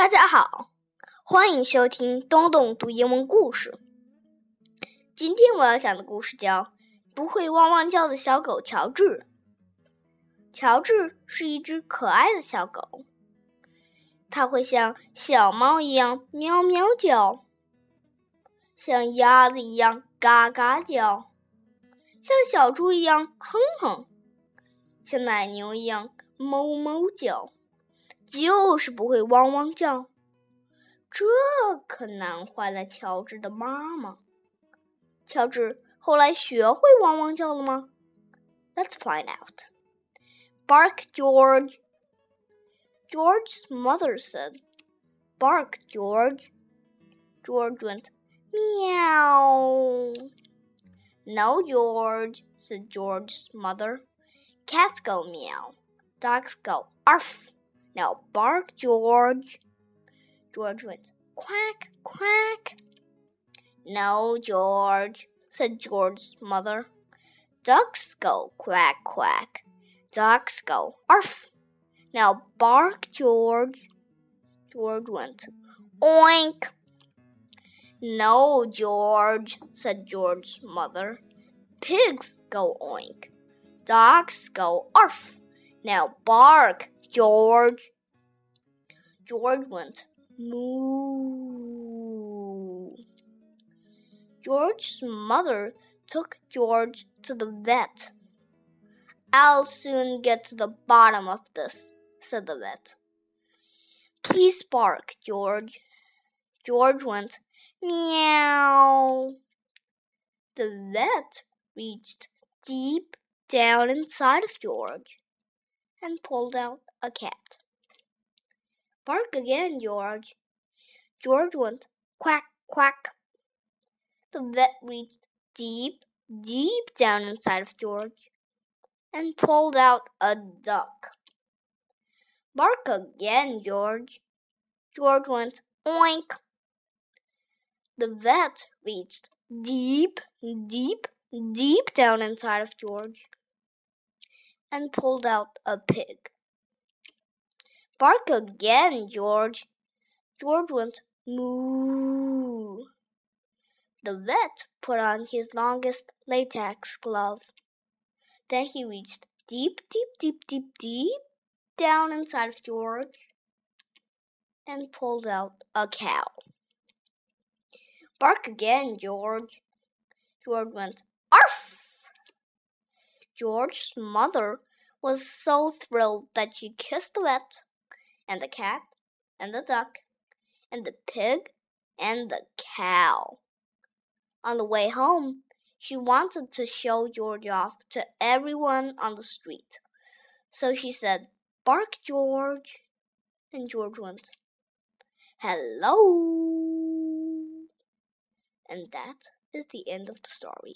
大家好，欢迎收听东东读英文故事。今天我要讲的故事叫《不会汪汪叫的小狗乔治》。乔治是一只可爱的小狗，它会像小猫一样喵喵叫，像鸭子一样嘎嘎叫，像小猪一样哼哼，像奶牛一样哞哞叫。就是不会汪汪叫，这可难坏了乔治的妈妈。乔治后来学会汪汪叫了吗？Let's find out. Bark, George. George's mother said, Bark, George. George went, Meow. No, George, said George's mother. Cats go meow. Dogs go arf. Now bark, George. George went quack, quack. No, George, said George's mother. Ducks go quack, quack. Ducks go arf. Now bark, George. George went oink. No, George, said George's mother. Pigs go oink. Dogs go arf. Now bark, George. George went moo. George's mother took George to the vet. I'll soon get to the bottom of this, said the vet. Please bark, George. George went meow. The vet reached deep down inside of George and pulled out a cat. Bark again, George. George went quack, quack. The vet reached deep, deep down inside of George and pulled out a duck. Bark again, George. George went oink. The vet reached deep, deep, deep down inside of George and pulled out a pig. Bark again, George. George went moo. The vet put on his longest latex glove. Then he reached deep, deep, deep, deep, deep down inside of George and pulled out a cow. Bark again, George. George went arf. George's mother was so thrilled that she kissed the vet, and the cat, and the duck, and the pig, and the cow. On the way home, she wanted to show George off to everyone on the street. So she said, Bark, George. And George went, Hello. And that is the end of the story.